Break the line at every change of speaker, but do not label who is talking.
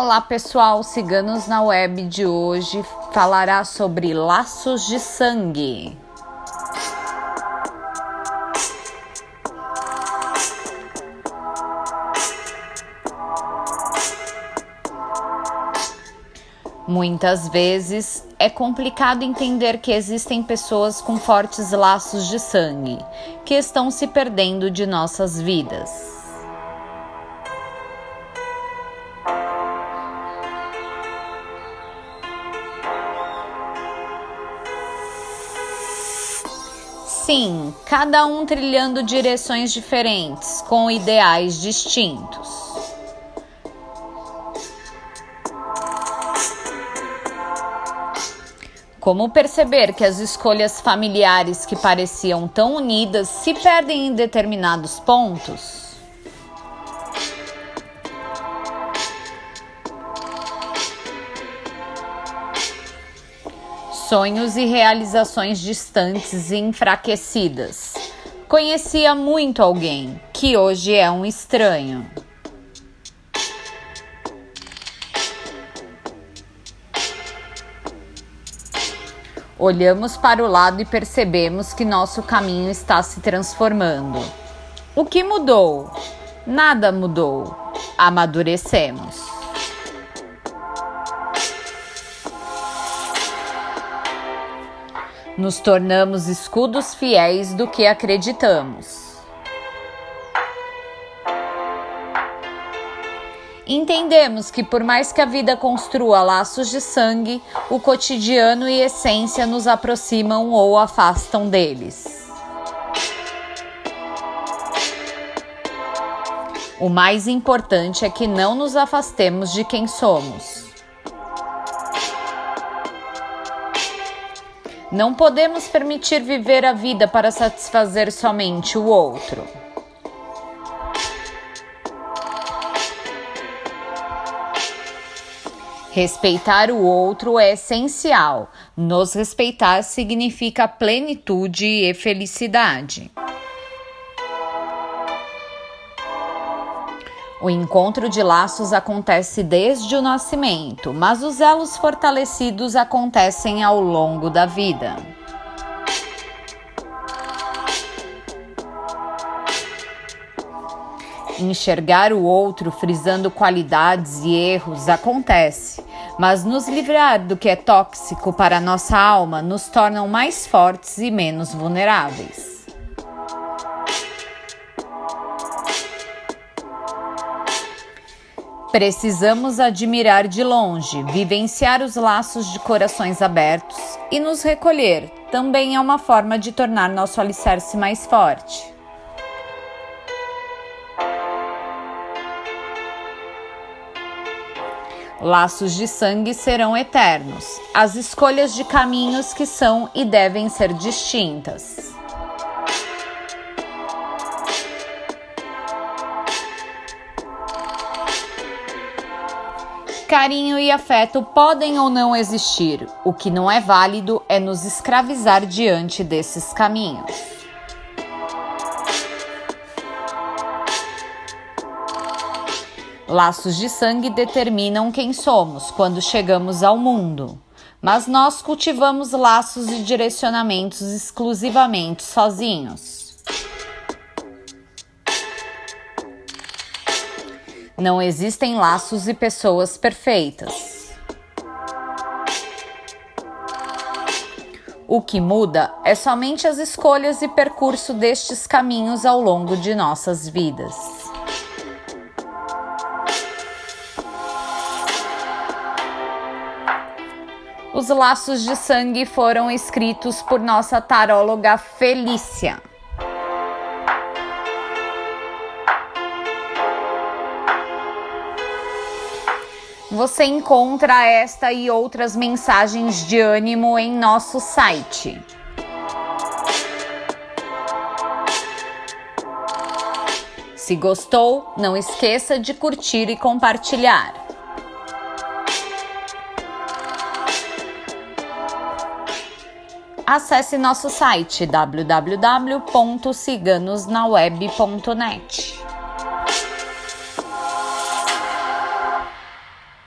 Olá pessoal, Ciganos na Web de hoje falará sobre laços de sangue. Muitas vezes é complicado entender que existem pessoas com fortes laços de sangue que estão se perdendo de nossas vidas. Sim, cada um trilhando direções diferentes, com ideais distintos. Como perceber que as escolhas familiares que pareciam tão unidas se perdem em determinados pontos? Sonhos e realizações distantes e enfraquecidas. Conhecia muito alguém que hoje é um estranho. Olhamos para o lado e percebemos que nosso caminho está se transformando. O que mudou? Nada mudou. Amadurecemos. Nos tornamos escudos fiéis do que acreditamos. Entendemos que, por mais que a vida construa laços de sangue, o cotidiano e essência nos aproximam ou afastam deles. O mais importante é que não nos afastemos de quem somos. Não podemos permitir viver a vida para satisfazer somente o outro. Respeitar o outro é essencial. Nos respeitar significa plenitude e felicidade. O encontro de laços acontece desde o nascimento, mas os elos fortalecidos acontecem ao longo da vida. Enxergar o outro frisando qualidades e erros acontece, mas nos livrar do que é tóxico para nossa alma nos tornam mais fortes e menos vulneráveis. Precisamos admirar de longe, vivenciar os laços de corações abertos e nos recolher também é uma forma de tornar nosso alicerce mais forte. Laços de sangue serão eternos, as escolhas de caminhos que são e devem ser distintas. Carinho e afeto podem ou não existir. O que não é válido é nos escravizar diante desses caminhos. Laços de sangue determinam quem somos quando chegamos ao mundo, mas nós cultivamos laços e direcionamentos exclusivamente sozinhos. Não existem laços e pessoas perfeitas. O que muda é somente as escolhas e percurso destes caminhos ao longo de nossas vidas. Os laços de sangue foram escritos por nossa taróloga Felícia. Você encontra esta e outras mensagens de ânimo em nosso site. Se gostou, não esqueça de curtir e compartilhar. Acesse nosso site www.ciganosnaweb.net.